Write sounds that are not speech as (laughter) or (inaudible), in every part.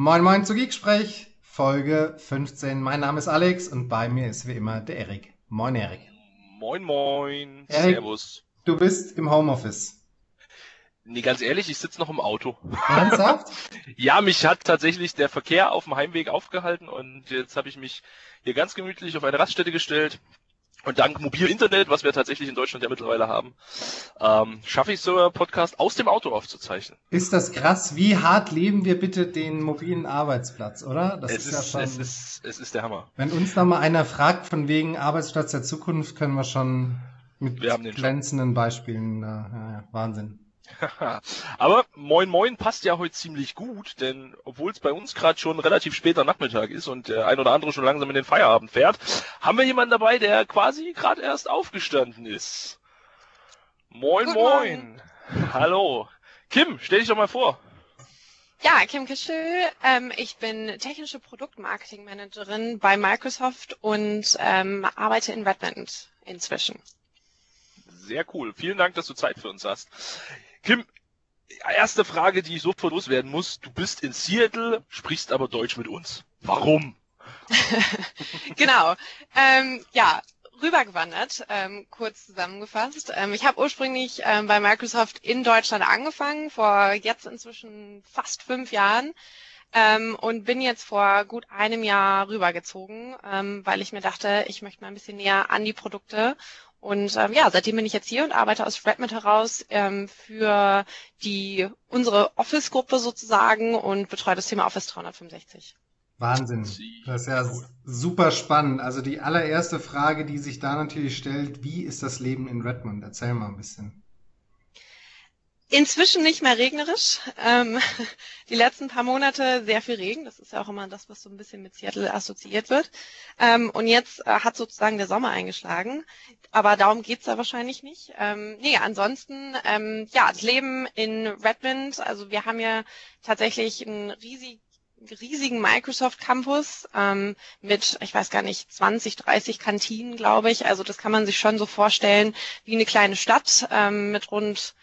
Moin Moin zu Geeksprech, Folge 15. Mein Name ist Alex und bei mir ist wie immer der Erik. Moin Erik. Moin Moin. Erik, Servus. Du bist im Homeoffice. Nee, ganz ehrlich, ich sitze noch im Auto. Ernsthaft? (laughs) ja, mich hat tatsächlich der Verkehr auf dem Heimweg aufgehalten und jetzt habe ich mich hier ganz gemütlich auf eine Raststätte gestellt, und dank mobil Internet, was wir tatsächlich in Deutschland ja mittlerweile haben, ähm, schaffe ich so einen Podcast aus dem Auto aufzuzeichnen. Ist das krass? Wie hart leben wir bitte den mobilen Arbeitsplatz, oder? Das es ist, ist ja schon, es ist, es ist der Hammer. Wenn uns da mal einer fragt von wegen Arbeitsplatz der Zukunft, können wir schon mit glänzenden schon. Beispielen, äh, ja, ja, Wahnsinn. (laughs) Aber Moin Moin passt ja heute ziemlich gut, denn obwohl es bei uns gerade schon relativ später Nachmittag ist und der ein oder andere schon langsam in den Feierabend fährt, haben wir jemanden dabei, der quasi gerade erst aufgestanden ist. Moin Guten Moin. Morgen. (laughs) Hallo. Kim, stell dich doch mal vor. Ja, Kim Kischel. Ähm, ich bin technische Produktmarketing-Managerin bei Microsoft und ähm, arbeite in Redmond inzwischen. Sehr cool. Vielen Dank, dass du Zeit für uns hast. Kim, erste Frage, die ich sofort loswerden muss. Du bist in Seattle, sprichst aber Deutsch mit uns. Warum? (laughs) genau. Ähm, ja, rübergewandert, ähm, kurz zusammengefasst. Ähm, ich habe ursprünglich ähm, bei Microsoft in Deutschland angefangen, vor jetzt inzwischen fast fünf Jahren. Ähm, und bin jetzt vor gut einem Jahr rübergezogen, ähm, weil ich mir dachte, ich möchte mal ein bisschen näher an die Produkte und ähm, ja, seitdem bin ich jetzt hier und arbeite aus Redmond heraus ähm, für die unsere Office-Gruppe sozusagen und betreue das Thema Office 365. Wahnsinn. Das ist ja super spannend. Also die allererste Frage, die sich da natürlich stellt, wie ist das Leben in Redmond? Erzähl mal ein bisschen. Inzwischen nicht mehr regnerisch. Ähm, (laughs) die letzten paar Monate sehr viel Regen. Das ist ja auch immer das, was so ein bisschen mit Seattle assoziiert wird. Ähm, und jetzt äh, hat sozusagen der Sommer eingeschlagen. Aber darum geht's da wahrscheinlich nicht. Ähm, nee, ansonsten, ähm, ja, das Leben in Redmond. Also wir haben ja tatsächlich einen riesig, riesigen Microsoft Campus ähm, mit, ich weiß gar nicht, 20, 30 Kantinen, glaube ich. Also das kann man sich schon so vorstellen wie eine kleine Stadt ähm, mit rund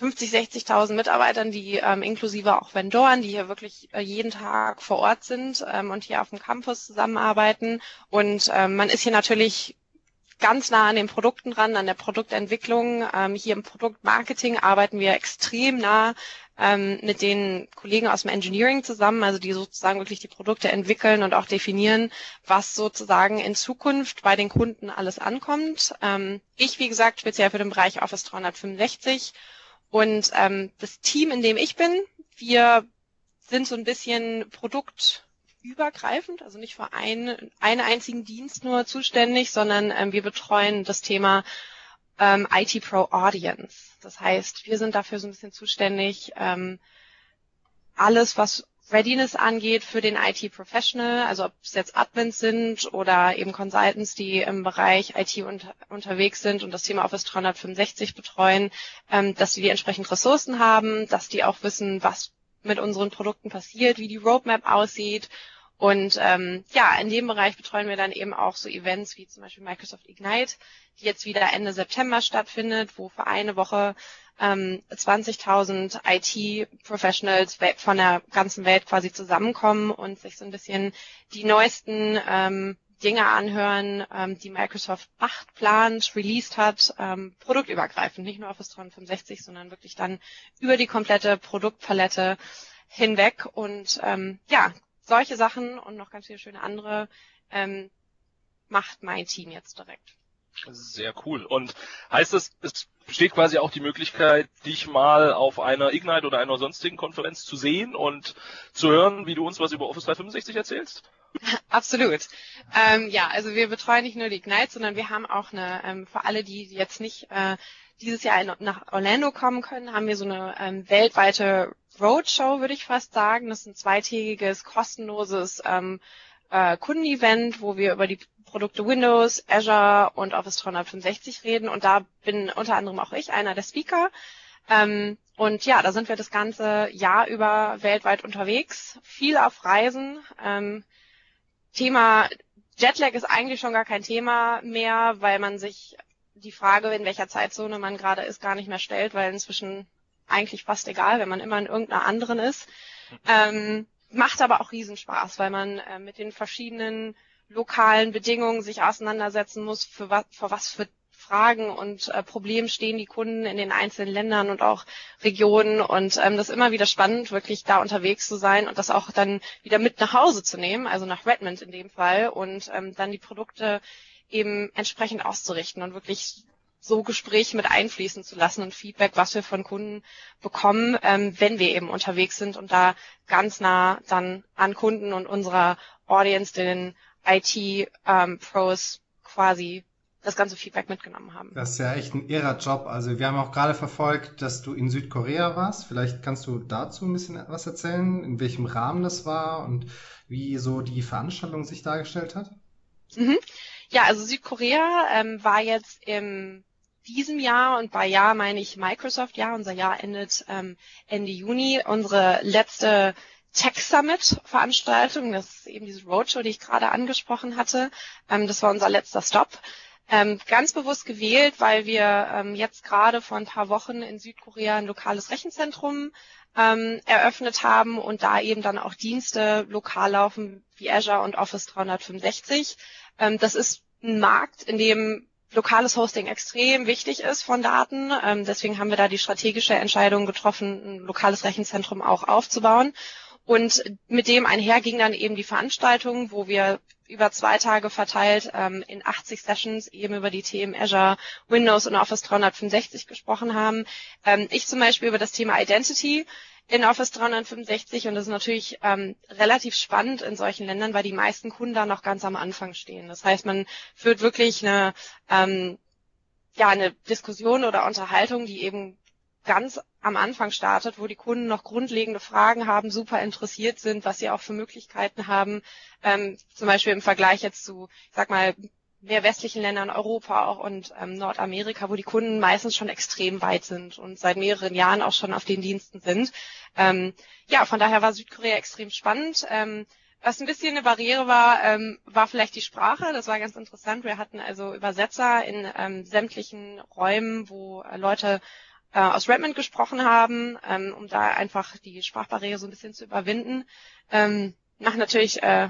50, 60.000 Mitarbeitern, die ähm, inklusive auch Vendoren, die hier wirklich äh, jeden Tag vor Ort sind ähm, und hier auf dem Campus zusammenarbeiten. Und ähm, man ist hier natürlich ganz nah an den Produkten dran, an der Produktentwicklung. Ähm, hier im Produktmarketing arbeiten wir extrem nah ähm, mit den Kollegen aus dem Engineering zusammen, also die sozusagen wirklich die Produkte entwickeln und auch definieren, was sozusagen in Zukunft bei den Kunden alles ankommt. Ähm, ich, wie gesagt, speziell für den Bereich Office 365 und ähm, das Team, in dem ich bin, wir sind so ein bisschen produktübergreifend, also nicht für einen, einen einzigen Dienst nur zuständig, sondern ähm, wir betreuen das Thema ähm, IT Pro Audience. Das heißt, wir sind dafür so ein bisschen zuständig, ähm, alles, was Readiness angeht für den IT-Professional, also ob es jetzt Admins sind oder eben Consultants, die im Bereich IT unter, unterwegs sind und das Thema Office 365 betreuen, ähm, dass die die entsprechenden Ressourcen haben, dass die auch wissen, was mit unseren Produkten passiert, wie die Roadmap aussieht. Und ähm, ja, in dem Bereich betreuen wir dann eben auch so Events wie zum Beispiel Microsoft Ignite, die jetzt wieder Ende September stattfindet, wo für eine Woche ähm, 20.000 IT-Professionals von der ganzen Welt quasi zusammenkommen und sich so ein bisschen die neuesten ähm, Dinge anhören, ähm, die Microsoft macht, plant, released hat, ähm, produktübergreifend, nicht nur Office 365, sondern wirklich dann über die komplette Produktpalette hinweg. Und ähm, ja, solche Sachen und noch ganz viele schöne andere ähm, macht mein Team jetzt direkt. Sehr cool. Und heißt das, es besteht quasi auch die Möglichkeit, dich mal auf einer Ignite oder einer sonstigen Konferenz zu sehen und zu hören, wie du uns was über Office 365 erzählst? (laughs) Absolut. Ähm, ja, also wir betreuen nicht nur die Ignite, sondern wir haben auch eine, ähm, für alle, die jetzt nicht äh, dieses Jahr in, nach Orlando kommen können, haben wir so eine ähm, weltweite Roadshow, würde ich fast sagen. Das ist ein zweitägiges, kostenloses ähm, äh, Kundenevent, wo wir über die Produkte Windows, Azure und Office 365 reden. Und da bin unter anderem auch ich einer der Speaker. Ähm, und ja, da sind wir das ganze Jahr über weltweit unterwegs, viel auf Reisen. Ähm, Thema Jetlag ist eigentlich schon gar kein Thema mehr, weil man sich die Frage, in welcher Zeitzone man gerade ist, gar nicht mehr stellt, weil inzwischen eigentlich fast egal, wenn man immer in irgendeiner anderen ist. Ähm, macht aber auch Riesenspaß, weil man äh, mit den verschiedenen lokalen Bedingungen sich auseinandersetzen muss, für was, vor was für Fragen und äh, Problemen stehen die Kunden in den einzelnen Ländern und auch Regionen. Und ähm, das ist immer wieder spannend, wirklich da unterwegs zu sein und das auch dann wieder mit nach Hause zu nehmen, also nach Redmond in dem Fall, und ähm, dann die Produkte eben entsprechend auszurichten und wirklich so Gespräche mit einfließen zu lassen und Feedback, was wir von Kunden bekommen, ähm, wenn wir eben unterwegs sind und da ganz nah dann an Kunden und unserer Audience, den IT-Pros ähm, quasi das ganze Feedback mitgenommen haben. Das ist ja echt ein irrer Job. Also wir haben auch gerade verfolgt, dass du in Südkorea warst. Vielleicht kannst du dazu ein bisschen was erzählen, in welchem Rahmen das war und wie so die Veranstaltung sich dargestellt hat? Mhm. Ja, also Südkorea ähm, war jetzt im diesem Jahr und bei Jahr meine ich Microsoft Jahr. Unser Jahr endet ähm, Ende Juni. Unsere letzte Tech Summit Veranstaltung, das ist eben diese Roadshow, die ich gerade angesprochen hatte. Ähm, das war unser letzter Stop. Ähm, ganz bewusst gewählt, weil wir ähm, jetzt gerade vor ein paar Wochen in Südkorea ein lokales Rechenzentrum ähm, eröffnet haben und da eben dann auch Dienste lokal laufen wie Azure und Office 365. Ähm, das ist ein Markt, in dem lokales Hosting extrem wichtig ist von Daten. Ähm, deswegen haben wir da die strategische Entscheidung getroffen, ein lokales Rechenzentrum auch aufzubauen. Und mit dem einher ging dann eben die Veranstaltung, wo wir über zwei Tage verteilt ähm, in 80 Sessions eben über die Themen Azure, Windows und Office 365 gesprochen haben. Ähm, ich zum Beispiel über das Thema Identity in Office 365 und das ist natürlich ähm, relativ spannend in solchen Ländern, weil die meisten Kunden da noch ganz am Anfang stehen. Das heißt, man führt wirklich eine ähm, ja eine Diskussion oder Unterhaltung, die eben ganz am Anfang startet, wo die Kunden noch grundlegende Fragen haben, super interessiert sind, was sie auch für Möglichkeiten haben, ähm, zum Beispiel im Vergleich jetzt zu, ich sag mal, mehr westlichen Ländern, Europa auch und ähm, Nordamerika, wo die Kunden meistens schon extrem weit sind und seit mehreren Jahren auch schon auf den Diensten sind. Ähm, ja, von daher war Südkorea extrem spannend. Ähm, was ein bisschen eine Barriere war, ähm, war vielleicht die Sprache. Das war ganz interessant. Wir hatten also Übersetzer in ähm, sämtlichen Räumen, wo äh, Leute äh, aus Redmond gesprochen haben, ähm, um da einfach die Sprachbarriere so ein bisschen zu überwinden. Ähm, nach natürlich äh,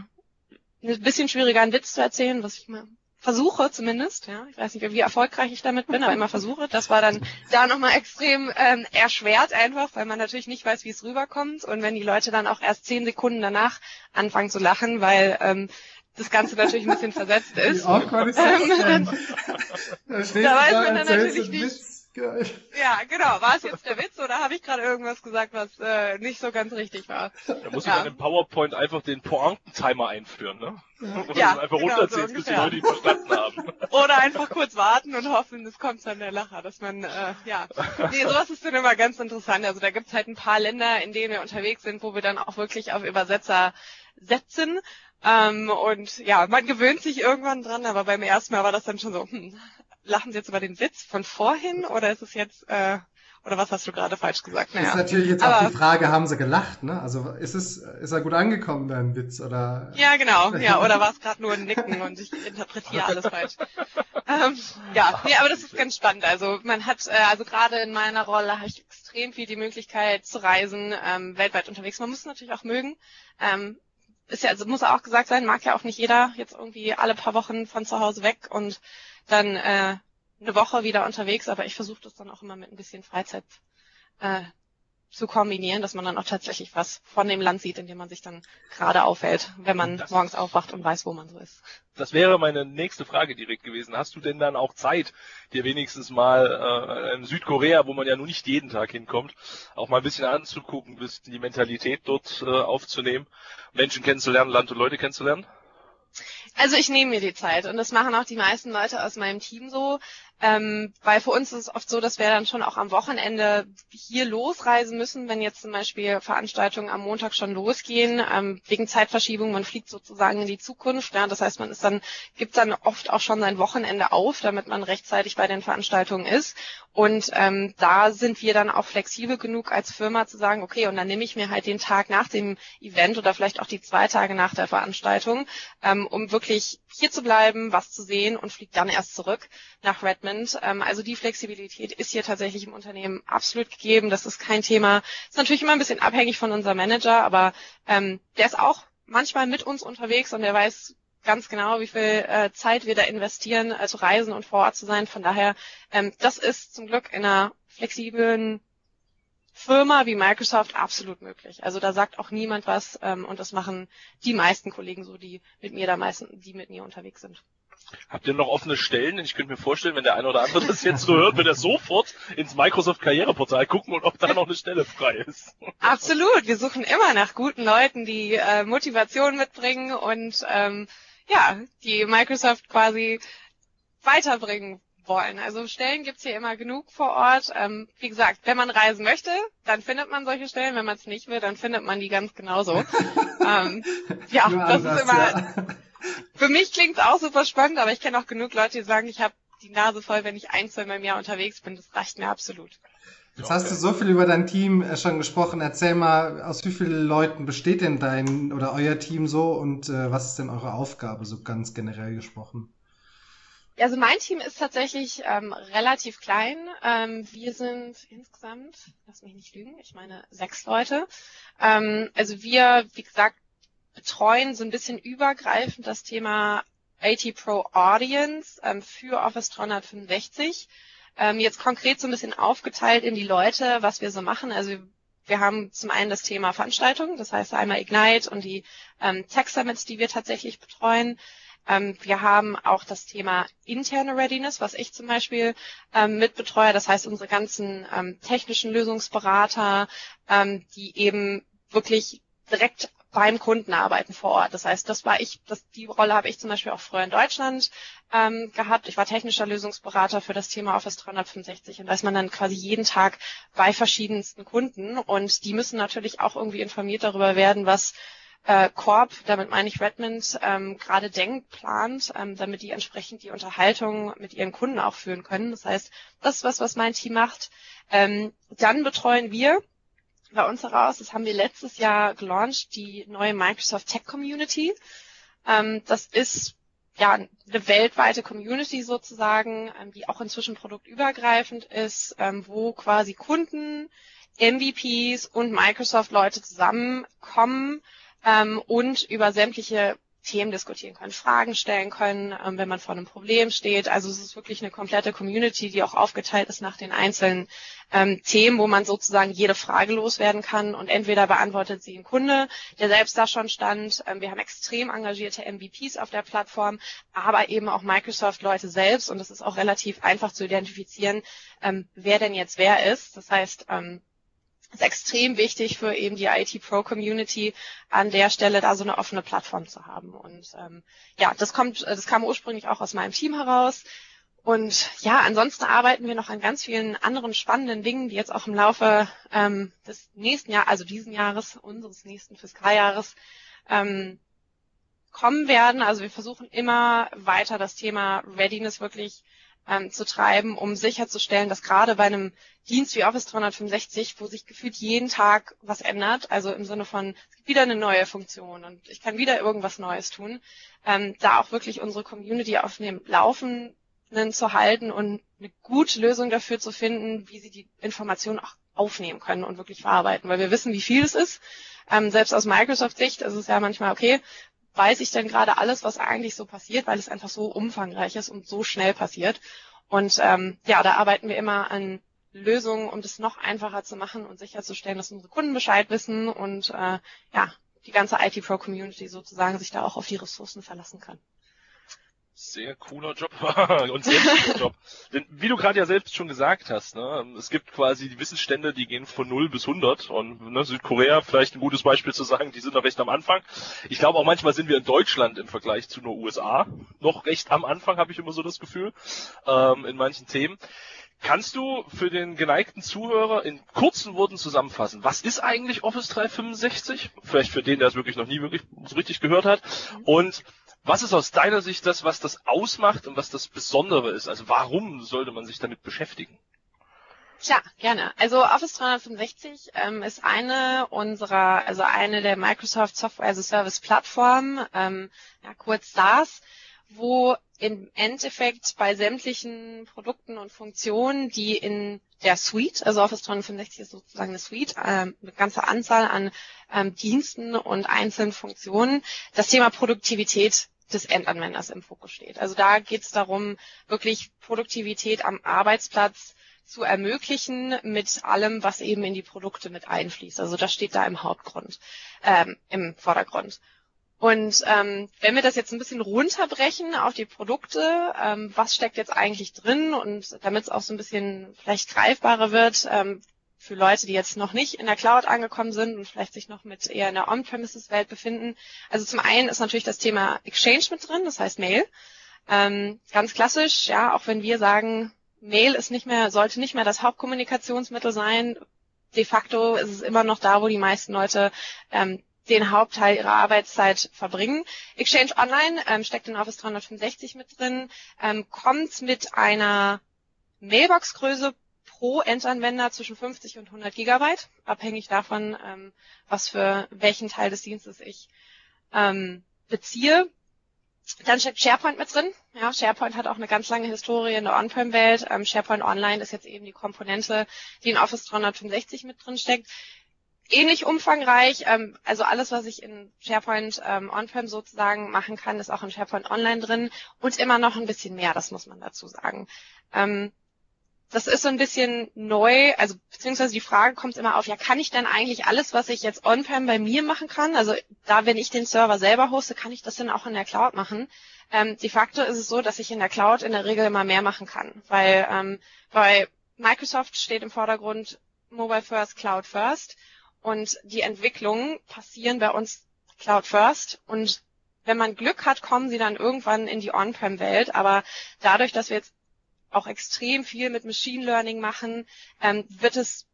ein bisschen schwieriger einen Witz zu erzählen, was ich mal versuche zumindest, ja, ich weiß nicht, wie erfolgreich ich damit bin, aber immer versuche. Das war dann da nochmal extrem ähm, erschwert einfach, weil man natürlich nicht weiß, wie es rüberkommt und wenn die Leute dann auch erst zehn Sekunden danach anfangen zu lachen, weil ähm, das Ganze natürlich ein bisschen versetzt ist. Wie awkward ist das ähm, (laughs) da weiß man dann natürlich nicht, Geil. Ja, genau. War es jetzt der Witz oder habe ich gerade irgendwas gesagt, was äh, nicht so ganz richtig war? Da muss ja. ich dann im PowerPoint einfach den Pointentimer einführen, ne? Ja, ja einfach genau, runterzählen, so bis die Leute ihn verstanden haben. Oder einfach kurz warten und hoffen, es kommt dann der Lacher, dass man, äh, ja. Nee, sowas ist dann immer ganz interessant. Also da gibt's halt ein paar Länder, in denen wir unterwegs sind, wo wir dann auch wirklich auf Übersetzer setzen. Ähm, und ja, man gewöhnt sich irgendwann dran, aber beim ersten Mal war das dann schon so, hm, lachen Sie jetzt über den Witz von vorhin oder ist es jetzt, äh, oder was hast du gerade falsch gesagt? Naja. Ist natürlich jetzt Aber, auch die Frage, haben sie gelacht, ne? Also ist es, ist er gut angekommen, dein Witz, oder? Ja, genau, ja, oder war es (laughs) gerade nur ein Nicken und ich interpretiere alles falsch. ähm, ja, nee, aber das ist ganz spannend. Also man hat, äh, also gerade in meiner Rolle habe ich extrem viel die Möglichkeit zu reisen, ähm, weltweit unterwegs. Man muss es natürlich auch mögen. Ähm, ist ja, also muss auch gesagt sein, mag ja auch nicht jeder jetzt irgendwie alle paar Wochen von zu Hause weg und dann äh, eine Woche wieder unterwegs, aber ich versuche das dann auch immer mit ein bisschen Freizeit äh, zu kombinieren, dass man dann auch tatsächlich was von dem Land sieht, in dem man sich dann gerade aufhält, wenn man das, morgens aufwacht und weiß, wo man so ist. Das wäre meine nächste Frage direkt gewesen. Hast du denn dann auch Zeit, dir wenigstens mal äh, in Südkorea, wo man ja nun nicht jeden Tag hinkommt, auch mal ein bisschen anzugucken, ein bisschen die Mentalität dort äh, aufzunehmen, Menschen kennenzulernen, Land und Leute kennenzulernen? Also ich nehme mir die Zeit und das machen auch die meisten Leute aus meinem Team so. Ähm, weil für uns ist es oft so, dass wir dann schon auch am Wochenende hier losreisen müssen, wenn jetzt zum Beispiel Veranstaltungen am Montag schon losgehen, ähm, wegen Zeitverschiebung, man fliegt sozusagen in die Zukunft. Ja, das heißt, man ist dann, gibt dann oft auch schon sein Wochenende auf, damit man rechtzeitig bei den Veranstaltungen ist. Und ähm, da sind wir dann auch flexibel genug als Firma zu sagen, okay, und dann nehme ich mir halt den Tag nach dem Event oder vielleicht auch die zwei Tage nach der Veranstaltung, ähm, um wirklich hier zu bleiben, was zu sehen und fliege dann erst zurück nach Redmond Management. Ähm, also die Flexibilität ist hier tatsächlich im Unternehmen absolut gegeben. Das ist kein Thema. Ist natürlich immer ein bisschen abhängig von unserem Manager, aber ähm, der ist auch manchmal mit uns unterwegs und der weiß ganz genau, wie viel äh, Zeit wir da investieren, also reisen und vor Ort zu sein. Von daher, ähm, das ist zum Glück in einer flexiblen Firma wie Microsoft absolut möglich. Also da sagt auch niemand was ähm, und das machen die meisten Kollegen so, die mit mir da meisten, die mit mir unterwegs sind. Habt ihr noch offene Stellen? Ich könnte mir vorstellen, wenn der eine oder andere (laughs) das jetzt so hört, wird er sofort ins Microsoft Karriereportal gucken und ob da noch eine Stelle frei ist. Absolut. Wir suchen immer nach guten Leuten, die äh, Motivation mitbringen und ähm, ja, die Microsoft quasi weiterbringen wollen. Also Stellen gibt's hier immer genug vor Ort. Ähm, wie gesagt, wenn man reisen möchte, dann findet man solche Stellen. Wenn man es nicht will, dann findet man die ganz genauso. (laughs) ähm, ja, das ist immer. (laughs) Für mich klingt's auch super spannend, aber ich kenne auch genug Leute, die sagen, ich habe die Nase voll, wenn ich ein, zwei Mal im Jahr unterwegs bin. Das reicht mir absolut. Jetzt hast du so viel über dein Team äh, schon gesprochen. Erzähl mal, aus wie vielen Leuten besteht denn dein oder euer Team so und äh, was ist denn eure Aufgabe, so ganz generell gesprochen? Also mein Team ist tatsächlich ähm, relativ klein. Ähm, wir sind insgesamt, lass mich nicht lügen, ich meine sechs Leute. Ähm, also wir, wie gesagt, betreuen so ein bisschen übergreifend das Thema AT Pro Audience ähm, für Office 365. Ähm, jetzt konkret so ein bisschen aufgeteilt in die Leute, was wir so machen. Also wir haben zum einen das Thema Veranstaltungen, das heißt einmal Ignite und die ähm, Tech Summits, die wir tatsächlich betreuen. Ähm, wir haben auch das Thema interne Readiness, was ich zum Beispiel ähm, mitbetreue. Das heißt, unsere ganzen ähm, technischen Lösungsberater, ähm, die eben wirklich direkt beim Kunden arbeiten vor Ort. Das heißt, das war ich, das, die Rolle habe ich zum Beispiel auch früher in Deutschland ähm, gehabt. Ich war technischer Lösungsberater für das Thema Office 365 und da ist man dann quasi jeden Tag bei verschiedensten Kunden und die müssen natürlich auch irgendwie informiert darüber werden, was äh, Corp, damit meine ich Redmond, ähm, gerade denkt, plant, ähm, damit die entsprechend die Unterhaltung mit ihren Kunden auch führen können. Das heißt, das ist was, was mein Team macht. Ähm, dann betreuen wir bei uns heraus, das haben wir letztes Jahr gelauncht, die neue Microsoft Tech Community. Ähm, das ist ja eine weltweite Community sozusagen, ähm, die auch inzwischen produktübergreifend ist, ähm, wo quasi Kunden, MVPs und Microsoft-Leute zusammenkommen ähm, und über sämtliche Themen diskutieren können, Fragen stellen können, ähm, wenn man vor einem Problem steht. Also es ist wirklich eine komplette Community, die auch aufgeteilt ist nach den einzelnen ähm, Themen, wo man sozusagen jede Frage loswerden kann und entweder beantwortet sie ein Kunde, der selbst da schon stand. Ähm, wir haben extrem engagierte MVPs auf der Plattform, aber eben auch Microsoft-Leute selbst und es ist auch relativ einfach zu identifizieren, ähm, wer denn jetzt wer ist. Das heißt, ähm, ist extrem wichtig für eben die IT Pro Community an der Stelle da so eine offene Plattform zu haben. Und ähm, ja, das kommt, das kam ursprünglich auch aus meinem Team heraus. Und ja, ansonsten arbeiten wir noch an ganz vielen anderen spannenden Dingen, die jetzt auch im Laufe ähm, des nächsten Jahres, also diesen Jahres, unseres nächsten Fiskaljahres, ähm, kommen werden. Also wir versuchen immer weiter das Thema Readiness wirklich ähm, zu treiben, um sicherzustellen, dass gerade bei einem Dienst wie Office 365, wo sich gefühlt jeden Tag was ändert, also im Sinne von, es gibt wieder eine neue Funktion und ich kann wieder irgendwas Neues tun, ähm, da auch wirklich unsere Community auf dem Laufenden zu halten und eine gute Lösung dafür zu finden, wie sie die Informationen auch aufnehmen können und wirklich verarbeiten, weil wir wissen, wie viel es ist. Ähm, selbst aus Microsoft-Sicht ist es ja manchmal, okay, weiß ich denn gerade alles, was eigentlich so passiert, weil es einfach so umfangreich ist und so schnell passiert. Und ähm, ja, da arbeiten wir immer an Lösungen, um das noch einfacher zu machen und sicherzustellen, dass unsere Kunden Bescheid wissen und äh, ja, die ganze IT Pro Community sozusagen sich da auch auf die Ressourcen verlassen kann. Sehr cooler Job (laughs) und sehr cooler Job. Denn wie du gerade ja selbst schon gesagt hast, ne, es gibt quasi die Wissensstände, die gehen von 0 bis 100 und ne, Südkorea vielleicht ein gutes Beispiel zu sagen, die sind noch recht am Anfang. Ich glaube auch manchmal sind wir in Deutschland im Vergleich zu nur USA noch recht am Anfang, habe ich immer so das Gefühl, ähm, in manchen Themen. Kannst du für den geneigten Zuhörer in kurzen Worten zusammenfassen, was ist eigentlich Office 365? Vielleicht für den, der es wirklich noch nie wirklich so richtig gehört hat. Und was ist aus deiner Sicht das, was das ausmacht und was das Besondere ist? Also warum sollte man sich damit beschäftigen? Tja, gerne. Also Office 365 ähm, ist eine unserer, also eine der Microsoft Software as a Service Plattformen, ähm, ja, kurz SaaS, wo im Endeffekt bei sämtlichen Produkten und Funktionen, die in der Suite, also Office 365 ist sozusagen eine Suite, ähm, eine ganze Anzahl an ähm, Diensten und einzelnen Funktionen, das Thema Produktivität des Endanwenders im Fokus steht. Also da geht es darum, wirklich Produktivität am Arbeitsplatz zu ermöglichen mit allem, was eben in die Produkte mit einfließt. Also das steht da im Hauptgrund, ähm, im Vordergrund. Und ähm, wenn wir das jetzt ein bisschen runterbrechen auf die Produkte, ähm, was steckt jetzt eigentlich drin und damit es auch so ein bisschen vielleicht greifbarer wird ähm, für Leute, die jetzt noch nicht in der Cloud angekommen sind und vielleicht sich noch mit eher in der On-Premises-Welt befinden. Also zum einen ist natürlich das Thema Exchange mit drin, das heißt Mail. Ähm, ganz klassisch, ja, auch wenn wir sagen, Mail ist nicht mehr, sollte nicht mehr das Hauptkommunikationsmittel sein. De facto ist es immer noch da, wo die meisten Leute ähm, den Hauptteil ihrer Arbeitszeit verbringen. Exchange Online ähm, steckt in Office 365 mit drin, ähm, kommt mit einer Mailbox-Größe pro Endanwender zwischen 50 und 100 Gigabyte, abhängig davon, ähm, was für welchen Teil des Dienstes ich ähm, beziehe. Dann steckt SharePoint mit drin. Ja, SharePoint hat auch eine ganz lange Historie in der On-Prem-Welt. Ähm, SharePoint Online ist jetzt eben die Komponente, die in Office 365 mit drin steckt ähnlich umfangreich. Ähm, also alles, was ich in SharePoint ähm, On-Prem sozusagen machen kann, ist auch in SharePoint Online drin und immer noch ein bisschen mehr, das muss man dazu sagen. Ähm, das ist so ein bisschen neu, also beziehungsweise die Frage kommt immer auf, ja, kann ich denn eigentlich alles, was ich jetzt on-prem bei mir machen kann, also da, wenn ich den Server selber hoste, kann ich das denn auch in der Cloud machen? Ähm, de facto ist es so, dass ich in der Cloud in der Regel immer mehr machen kann, weil ähm, bei Microsoft steht im Vordergrund Mobile First, Cloud First und die Entwicklungen passieren bei uns Cloud First und wenn man Glück hat, kommen sie dann irgendwann in die On-Prem-Welt. Aber dadurch, dass wir jetzt auch extrem viel mit Machine Learning machen, ähm, wird es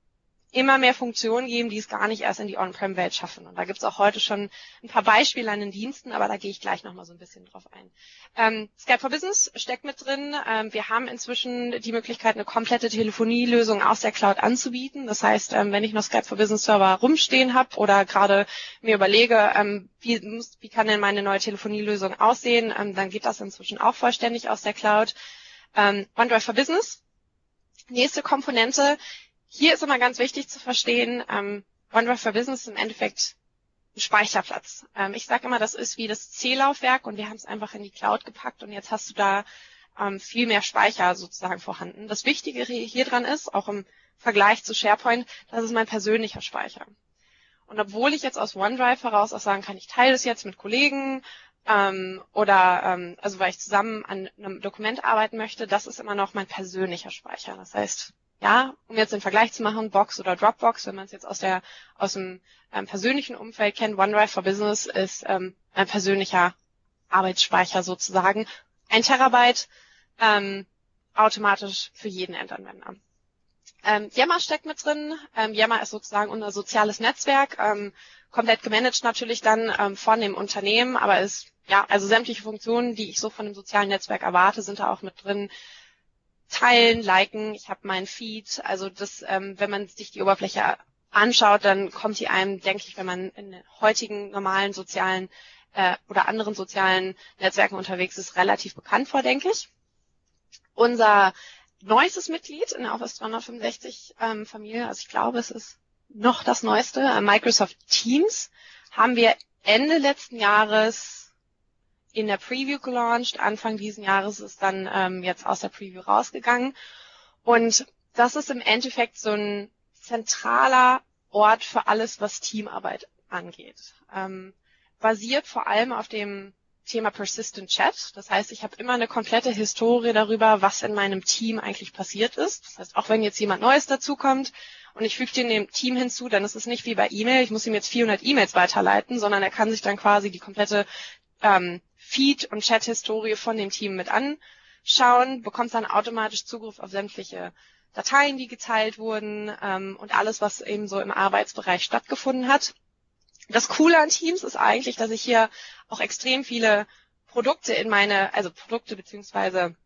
immer mehr Funktionen geben, die es gar nicht erst in die On-Prem-Welt schaffen. Und da gibt es auch heute schon ein paar Beispiele an den Diensten, aber da gehe ich gleich nochmal so ein bisschen drauf ein. Ähm, Skype for Business steckt mit drin. Ähm, wir haben inzwischen die Möglichkeit, eine komplette Telefonielösung aus der Cloud anzubieten. Das heißt, ähm, wenn ich noch Skype for Business Server rumstehen habe oder gerade mir überlege, ähm, wie, muss, wie kann denn meine neue Telefonielösung aussehen, ähm, dann geht das inzwischen auch vollständig aus der Cloud. Ähm, OneDrive for Business. Nächste Komponente hier ist immer ganz wichtig zu verstehen, ähm, OneDrive for Business ist im Endeffekt ein Speicherplatz. Ähm, ich sage immer, das ist wie das C-Laufwerk und wir haben es einfach in die Cloud gepackt und jetzt hast du da ähm, viel mehr Speicher sozusagen vorhanden. Das Wichtige hier dran ist, auch im Vergleich zu SharePoint, das ist mein persönlicher Speicher. Und obwohl ich jetzt aus OneDrive heraus auch sagen kann, ich teile das jetzt mit Kollegen ähm, oder ähm, also weil ich zusammen an einem Dokument arbeiten möchte, das ist immer noch mein persönlicher Speicher. Das heißt, ja, um jetzt den Vergleich zu machen, Box oder Dropbox, wenn man es jetzt aus der aus dem ähm, persönlichen Umfeld kennt, OneDrive for Business ist ähm, ein persönlicher Arbeitsspeicher sozusagen. Ein Terabyte ähm, automatisch für jeden Endanwender. Ähm, Yammer steckt mit drin. Ähm, Yammer ist sozusagen unser soziales Netzwerk, ähm, komplett gemanagt natürlich dann ähm, von dem Unternehmen, aber ist ja also sämtliche Funktionen, die ich so von dem sozialen Netzwerk erwarte, sind da auch mit drin teilen, liken. Ich habe meinen Feed. Also das, ähm, wenn man sich die Oberfläche anschaut, dann kommt die einem, denke ich, wenn man in heutigen normalen sozialen äh, oder anderen sozialen Netzwerken unterwegs ist, relativ bekannt vor, denke ich. Unser neuestes Mitglied in der Office 365 ähm, Familie, also ich glaube, es ist noch das neueste, äh, Microsoft Teams, haben wir Ende letzten Jahres in der Preview gelauncht. Anfang diesen Jahres ist dann ähm, jetzt aus der Preview rausgegangen. Und das ist im Endeffekt so ein zentraler Ort für alles, was Teamarbeit angeht. Ähm, basiert vor allem auf dem Thema Persistent Chat. Das heißt, ich habe immer eine komplette Historie darüber, was in meinem Team eigentlich passiert ist. Das heißt, auch wenn jetzt jemand Neues dazukommt und ich füge den dem Team hinzu, dann ist es nicht wie bei E-Mail, ich muss ihm jetzt 400 E-Mails weiterleiten, sondern er kann sich dann quasi die komplette ähm, Feed und Chat-Historie von dem Team mit anschauen, bekommt dann automatisch Zugriff auf sämtliche Dateien, die geteilt wurden ähm, und alles, was eben so im Arbeitsbereich stattgefunden hat. Das Coole an Teams ist eigentlich, dass ich hier auch extrem viele Produkte in meine, also Produkte beziehungsweise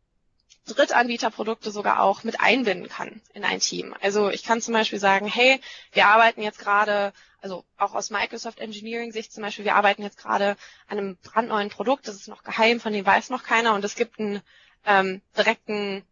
Drittanbieterprodukte sogar auch mit einbinden kann in ein Team. Also ich kann zum Beispiel sagen, hey, wir arbeiten jetzt gerade, also auch aus Microsoft Engineering Sicht zum Beispiel, wir arbeiten jetzt gerade an einem brandneuen Produkt, das ist noch geheim, von dem weiß noch keiner und es gibt einen ähm, direkten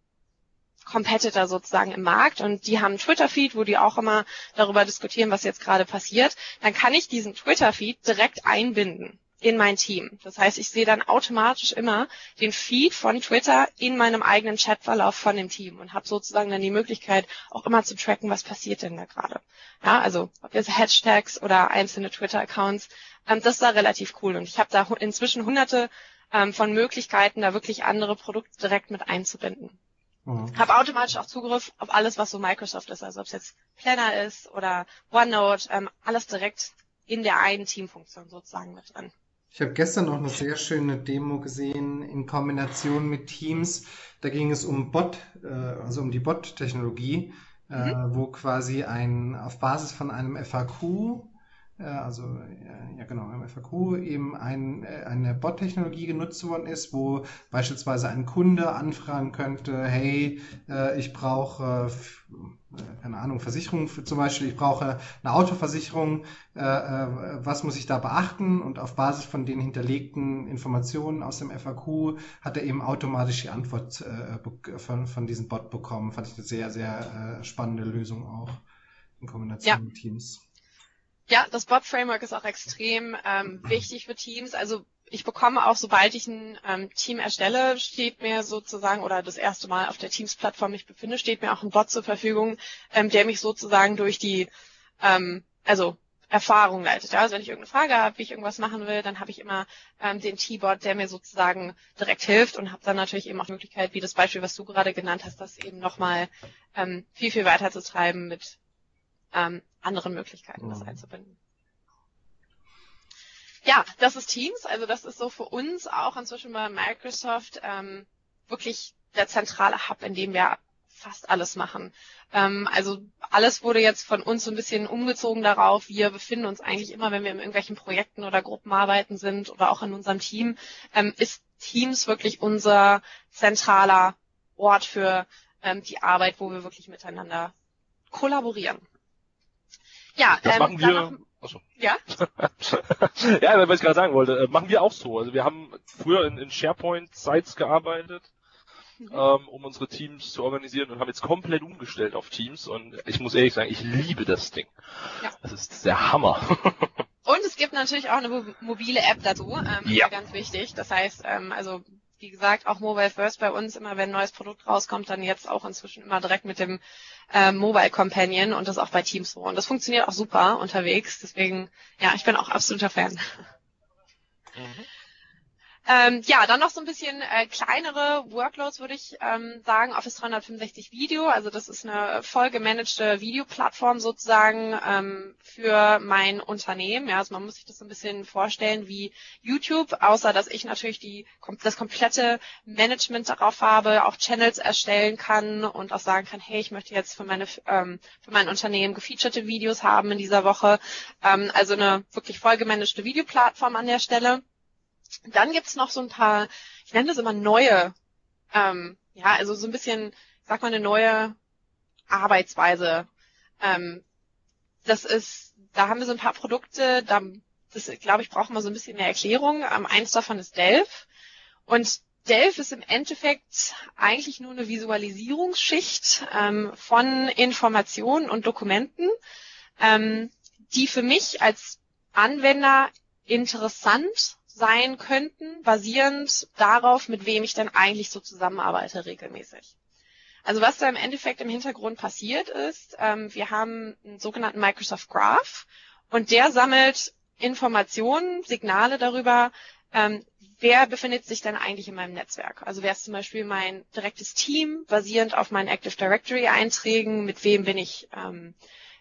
Competitor sozusagen im Markt und die haben einen Twitter-Feed, wo die auch immer darüber diskutieren, was jetzt gerade passiert, dann kann ich diesen Twitter-Feed direkt einbinden in mein Team. Das heißt, ich sehe dann automatisch immer den Feed von Twitter in meinem eigenen Chatverlauf von dem Team und habe sozusagen dann die Möglichkeit, auch immer zu tracken, was passiert denn da gerade. Ja, also ob jetzt Hashtags oder einzelne Twitter-Accounts, ähm, das ist da relativ cool. Und ich habe da inzwischen hunderte ähm, von Möglichkeiten, da wirklich andere Produkte direkt mit einzubinden. Mhm. Habe automatisch auch Zugriff auf alles, was so Microsoft ist, also ob es jetzt Planner ist oder OneNote, ähm, alles direkt in der einen Teamfunktion sozusagen mit drin. Ich habe gestern noch eine sehr schöne Demo gesehen in Kombination mit Teams. Da ging es um Bot, äh, also um die Bot-Technologie, äh, mhm. wo quasi ein auf Basis von einem FAQ also ja genau, im FAQ eben ein, äh, eine Bot-Technologie genutzt worden ist, wo beispielsweise ein Kunde anfragen könnte, hey, äh, ich brauche, keine Ahnung, Versicherung zum Beispiel, ich brauche eine Autoversicherung, was muss ich da beachten? Und auf Basis von den hinterlegten Informationen aus dem FAQ hat er eben automatisch die Antwort von, von diesem Bot bekommen. Fand ich eine sehr, sehr spannende Lösung auch in Kombination ja. mit Teams. Ja, das Bot-Framework ist auch extrem ähm, wichtig für Teams. Also ich bekomme auch, sobald ich ein ähm, Team erstelle, steht mir sozusagen, oder das erste Mal auf der Teams-Plattform mich befinde, steht mir auch ein Bot zur Verfügung, ähm, der mich sozusagen durch die, ähm, also Erfahrung leitet. Ja? Also wenn ich irgendeine Frage habe, wie ich irgendwas machen will, dann habe ich immer ähm, den T-Bot, der mir sozusagen direkt hilft und habe dann natürlich eben auch die Möglichkeit, wie das Beispiel, was du gerade genannt hast, das eben nochmal ähm, viel, viel weiter zu treiben mit ähm, anderen Möglichkeiten, das mhm. einzubinden. Ja, das ist Teams. Also das ist so für uns auch inzwischen bei Microsoft ähm, wirklich der zentrale Hub, in dem wir fast alles machen. Ähm, also alles wurde jetzt von uns so ein bisschen umgezogen darauf. Wir befinden uns eigentlich immer, wenn wir in irgendwelchen Projekten oder Gruppenarbeiten sind oder auch in unserem Team, ähm, ist Teams wirklich unser zentraler Ort für ähm, die Arbeit, wo wir wirklich miteinander kollaborieren. Ja, das ähm, machen wir. Achso. Ja? (laughs) ja, was ich gerade sagen wollte, äh, machen wir auch so. Also wir haben früher in, in SharePoint-Sites gearbeitet, mhm. ähm, um unsere Teams zu organisieren und haben jetzt komplett umgestellt auf Teams und ich muss ehrlich sagen, ich liebe das Ding. Ja. Das ist der Hammer. (laughs) und es gibt natürlich auch eine mobile App dazu, ähm, ja. ganz wichtig. Das heißt, ähm, also wie gesagt, auch Mobile First bei uns, immer wenn ein neues Produkt rauskommt, dann jetzt auch inzwischen immer direkt mit dem äh, Mobile Companion und das auch bei Teams so. Und das funktioniert auch super unterwegs. Deswegen, ja, ich bin auch absoluter Fan. Mhm. Ähm, ja, dann noch so ein bisschen äh, kleinere Workloads, würde ich ähm, sagen. Office 365 Video, also das ist eine voll gemanagte Videoplattform sozusagen ähm, für mein Unternehmen. Ja, also man muss sich das so ein bisschen vorstellen wie YouTube, außer dass ich natürlich die das komplette Management darauf habe, auch Channels erstellen kann und auch sagen kann, hey, ich möchte jetzt für meine ähm, für mein Unternehmen gefeaturete Videos haben in dieser Woche. Ähm, also eine wirklich voll gemanagte Videoplattform an der Stelle. Dann gibt's noch so ein paar, ich nenne das immer neue, ähm, ja, also so ein bisschen, sag mal, eine neue Arbeitsweise. Ähm, das ist, da haben wir so ein paar Produkte, da, das glaube ich, brauchen wir so ein bisschen mehr Erklärung. Ähm, eins davon ist Delph. Und Delph ist im Endeffekt eigentlich nur eine Visualisierungsschicht ähm, von Informationen und Dokumenten, ähm, die für mich als Anwender interessant sein könnten, basierend darauf, mit wem ich denn eigentlich so zusammenarbeite regelmäßig. Also was da im Endeffekt im Hintergrund passiert ist, ähm, wir haben einen sogenannten Microsoft Graph und der sammelt Informationen, Signale darüber, ähm, wer befindet sich denn eigentlich in meinem Netzwerk? Also wer ist zum Beispiel mein direktes Team, basierend auf meinen Active Directory Einträgen, mit wem bin ich ähm,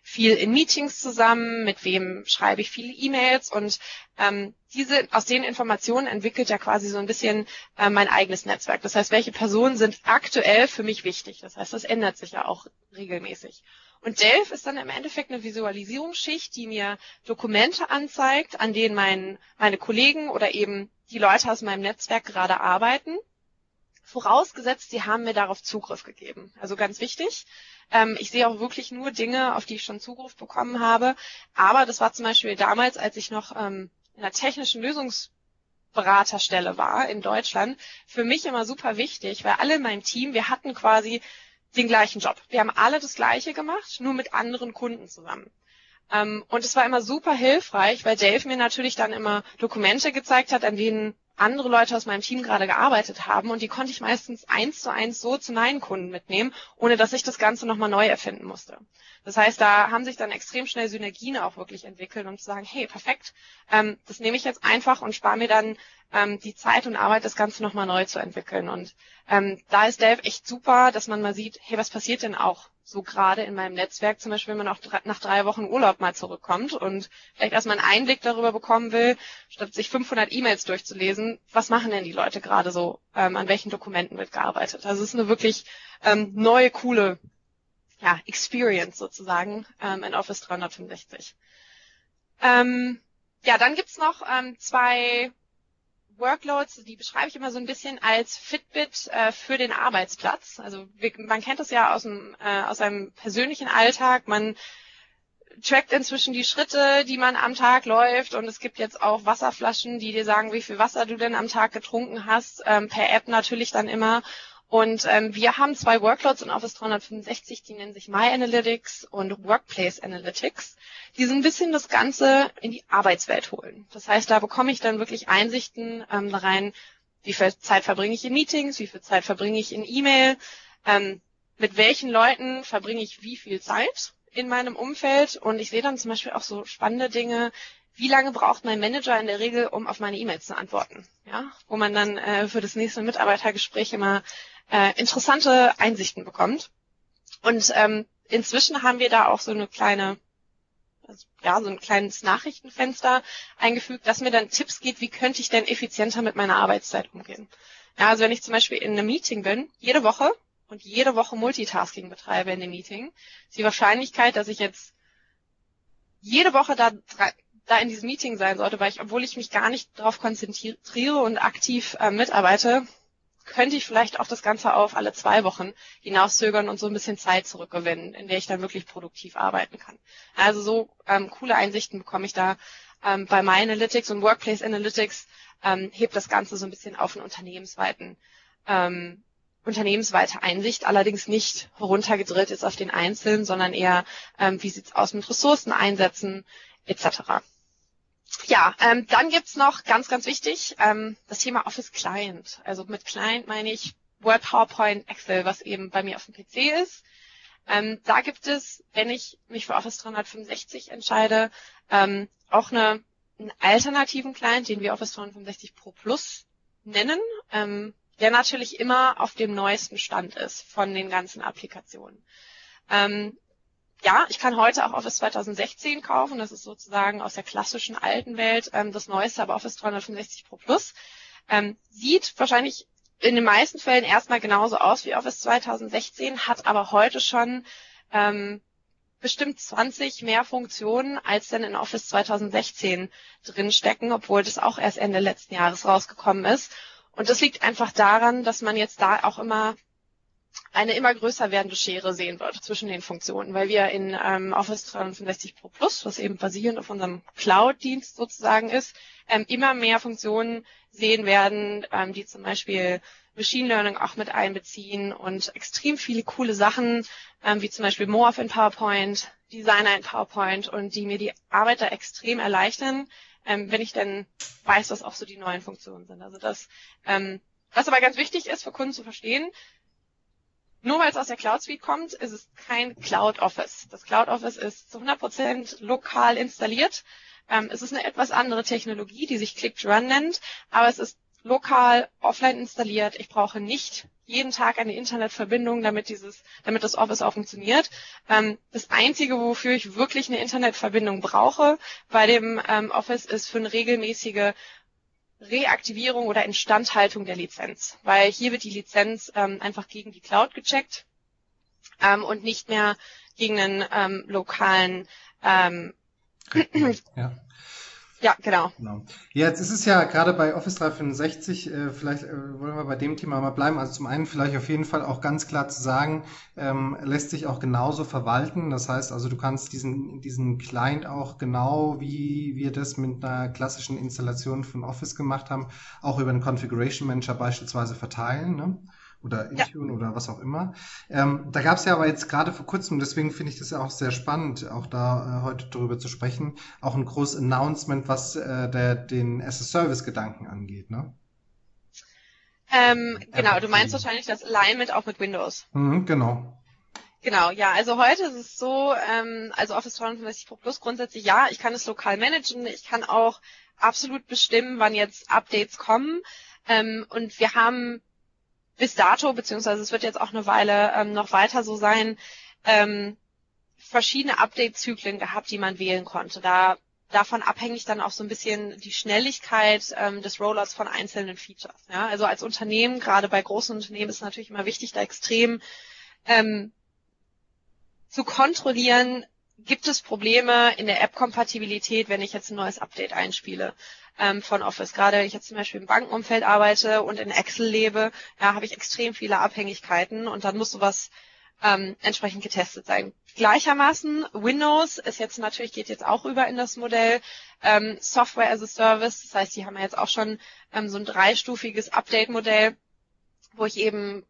viel in Meetings zusammen, mit wem schreibe ich viele E-Mails und ähm, diese aus den Informationen entwickelt ja quasi so ein bisschen äh, mein eigenes Netzwerk. Das heißt, welche Personen sind aktuell für mich wichtig? Das heißt, das ändert sich ja auch regelmäßig. Und Delph ist dann im Endeffekt eine Visualisierungsschicht, die mir Dokumente anzeigt, an denen mein, meine Kollegen oder eben die Leute aus meinem Netzwerk gerade arbeiten Vorausgesetzt, sie haben mir darauf Zugriff gegeben. Also ganz wichtig. Ähm, ich sehe auch wirklich nur Dinge, auf die ich schon Zugriff bekommen habe. Aber das war zum Beispiel damals, als ich noch ähm, in einer technischen Lösungsberaterstelle war in Deutschland, für mich immer super wichtig, weil alle in meinem Team, wir hatten quasi den gleichen Job. Wir haben alle das Gleiche gemacht, nur mit anderen Kunden zusammen. Ähm, und es war immer super hilfreich, weil Dave mir natürlich dann immer Dokumente gezeigt hat, an denen andere Leute aus meinem Team gerade gearbeitet haben und die konnte ich meistens eins zu eins so zu meinen Kunden mitnehmen, ohne dass ich das Ganze nochmal neu erfinden musste. Das heißt, da haben sich dann extrem schnell Synergien auch wirklich entwickelt, um zu sagen, hey, perfekt, ähm, das nehme ich jetzt einfach und spare mir dann ähm, die Zeit und Arbeit, das Ganze nochmal neu zu entwickeln. Und ähm, da ist Dave echt super, dass man mal sieht, hey, was passiert denn auch so gerade in meinem Netzwerk, zum Beispiel, wenn man auch nach drei Wochen Urlaub mal zurückkommt und vielleicht erstmal einen Einblick darüber bekommen will, statt sich 500 E-Mails durchzulesen, was machen denn die Leute gerade so, ähm, an welchen Dokumenten wird gearbeitet. Also es ist eine wirklich ähm, neue, coole ja, Experience sozusagen ähm, in Office 365. Ähm, ja, dann gibt's noch ähm, zwei Workloads, die beschreibe ich immer so ein bisschen als Fitbit äh, für den Arbeitsplatz. Also wir, man kennt das ja aus, dem, äh, aus seinem persönlichen Alltag. Man trackt inzwischen die Schritte, die man am Tag läuft und es gibt jetzt auch Wasserflaschen, die dir sagen, wie viel Wasser du denn am Tag getrunken hast, ähm, per App natürlich dann immer. Und ähm, wir haben zwei Workloads in Office 365, die nennen sich My Analytics und Workplace Analytics, die so ein bisschen das Ganze in die Arbeitswelt holen. Das heißt, da bekomme ich dann wirklich Einsichten ähm, da rein, wie viel Zeit verbringe ich in Meetings, wie viel Zeit verbringe ich in E-Mail, ähm, mit welchen Leuten verbringe ich wie viel Zeit in meinem Umfeld und ich sehe dann zum Beispiel auch so spannende Dinge, wie lange braucht mein Manager in der Regel, um auf meine E-Mails zu antworten? Ja, wo man dann äh, für das nächste Mitarbeitergespräch immer äh, interessante Einsichten bekommt. Und ähm, inzwischen haben wir da auch so eine kleine, ja, so ein kleines Nachrichtenfenster eingefügt, das mir dann Tipps gibt, wie könnte ich denn effizienter mit meiner Arbeitszeit umgehen. Ja, also wenn ich zum Beispiel in einem Meeting bin, jede Woche und jede Woche Multitasking betreibe in dem Meeting, ist die Wahrscheinlichkeit, dass ich jetzt jede Woche da, da in diesem Meeting sein sollte, weil ich, obwohl ich mich gar nicht darauf konzentriere und aktiv äh, mitarbeite, könnte ich vielleicht auch das Ganze auf alle zwei Wochen hinauszögern und so ein bisschen Zeit zurückgewinnen, in der ich dann wirklich produktiv arbeiten kann. Also so ähm, coole Einsichten bekomme ich da ähm, bei My Analytics und Workplace Analytics ähm, hebt das Ganze so ein bisschen auf einen unternehmensweiten ähm, unternehmensweite Einsicht, allerdings nicht heruntergedrillt ist auf den Einzelnen, sondern eher, ähm, wie sieht's aus mit Ressourcen einsetzen, etc. Ja, ähm, dann gibt's noch ganz, ganz wichtig ähm, das Thema Office Client. Also mit Client meine ich Word, PowerPoint, Excel, was eben bei mir auf dem PC ist. Ähm, da gibt es, wenn ich mich für Office 365 entscheide, ähm, auch eine, einen alternativen Client, den wir Office 365 Pro Plus nennen, ähm, der natürlich immer auf dem neuesten Stand ist von den ganzen Applikationen. Ähm, ja, ich kann heute auch Office 2016 kaufen. Das ist sozusagen aus der klassischen alten Welt ähm, das neueste, aber Office 365 Pro Plus. Ähm, sieht wahrscheinlich in den meisten Fällen erstmal genauso aus wie Office 2016, hat aber heute schon ähm, bestimmt 20 mehr Funktionen, als denn in Office 2016 drinstecken, obwohl das auch erst Ende letzten Jahres rausgekommen ist. Und das liegt einfach daran, dass man jetzt da auch immer eine immer größer werdende Schere sehen wird zwischen den Funktionen, weil wir in ähm, Office 365 Pro Plus, was eben basierend auf unserem Cloud-Dienst sozusagen ist, ähm, immer mehr Funktionen sehen werden, ähm, die zum Beispiel Machine Learning auch mit einbeziehen und extrem viele coole Sachen, ähm, wie zum Beispiel Morph in PowerPoint, Designer in PowerPoint und die mir die Arbeit da extrem erleichtern, ähm, wenn ich denn weiß, was auch so die neuen Funktionen sind. Also das, ähm, was aber ganz wichtig ist für Kunden zu verstehen, nur weil es aus der Cloud Suite kommt, ist es kein Cloud Office. Das Cloud Office ist zu 100% lokal installiert. Ähm, es ist eine etwas andere Technologie, die sich Click to Run nennt, aber es ist lokal offline installiert. Ich brauche nicht jeden Tag eine Internetverbindung, damit dieses, damit das Office auch funktioniert. Ähm, das einzige, wofür ich wirklich eine Internetverbindung brauche bei dem ähm, Office, ist für eine regelmäßige Reaktivierung oder Instandhaltung der Lizenz, weil hier wird die Lizenz ähm, einfach gegen die Cloud gecheckt ähm, und nicht mehr gegen einen ähm, lokalen ähm, ja. Ja, genau. genau. Jetzt ist es ja gerade bei Office 365, äh, vielleicht äh, wollen wir bei dem Thema mal bleiben. Also zum einen vielleicht auf jeden Fall auch ganz klar zu sagen, ähm, lässt sich auch genauso verwalten. Das heißt also, du kannst diesen, diesen Client auch genau, wie wir das mit einer klassischen Installation von Office gemacht haben, auch über einen Configuration Manager beispielsweise verteilen. Ne? Oder Intune ja. oder was auch immer. Ähm, da gab es ja aber jetzt gerade vor kurzem, deswegen finde ich das ja auch sehr spannend, auch da äh, heute darüber zu sprechen, auch ein großes Announcement, was äh, der, den as-a-Service-Gedanken angeht, ne? Ähm, genau, du meinst wahrscheinlich das Alignment auch mit Windows. Mhm, genau. Genau, ja, also heute ist es so, ähm, also Office 365 Pro Plus grundsätzlich ja, ich kann es lokal managen, ich kann auch absolut bestimmen, wann jetzt Updates kommen. Ähm, und wir haben bis dato, beziehungsweise es wird jetzt auch eine Weile ähm, noch weiter so sein, ähm, verschiedene Update-Zyklen gehabt, die man wählen konnte. Da davon abhängig dann auch so ein bisschen die Schnelligkeit ähm, des Rollouts von einzelnen Features. Ja? Also als Unternehmen, gerade bei großen Unternehmen, ist natürlich immer wichtig, da extrem ähm, zu kontrollieren, gibt es Probleme in der App-Kompatibilität, wenn ich jetzt ein neues Update einspiele ähm, von Office. Gerade wenn ich jetzt zum Beispiel im Bankenumfeld arbeite und in Excel lebe, ja, habe ich extrem viele Abhängigkeiten und dann muss sowas ähm, entsprechend getestet sein. Gleichermaßen Windows ist jetzt natürlich geht jetzt auch über in das Modell ähm, Software as a Service. Das heißt, die haben ja jetzt auch schon ähm, so ein dreistufiges Update-Modell, wo ich eben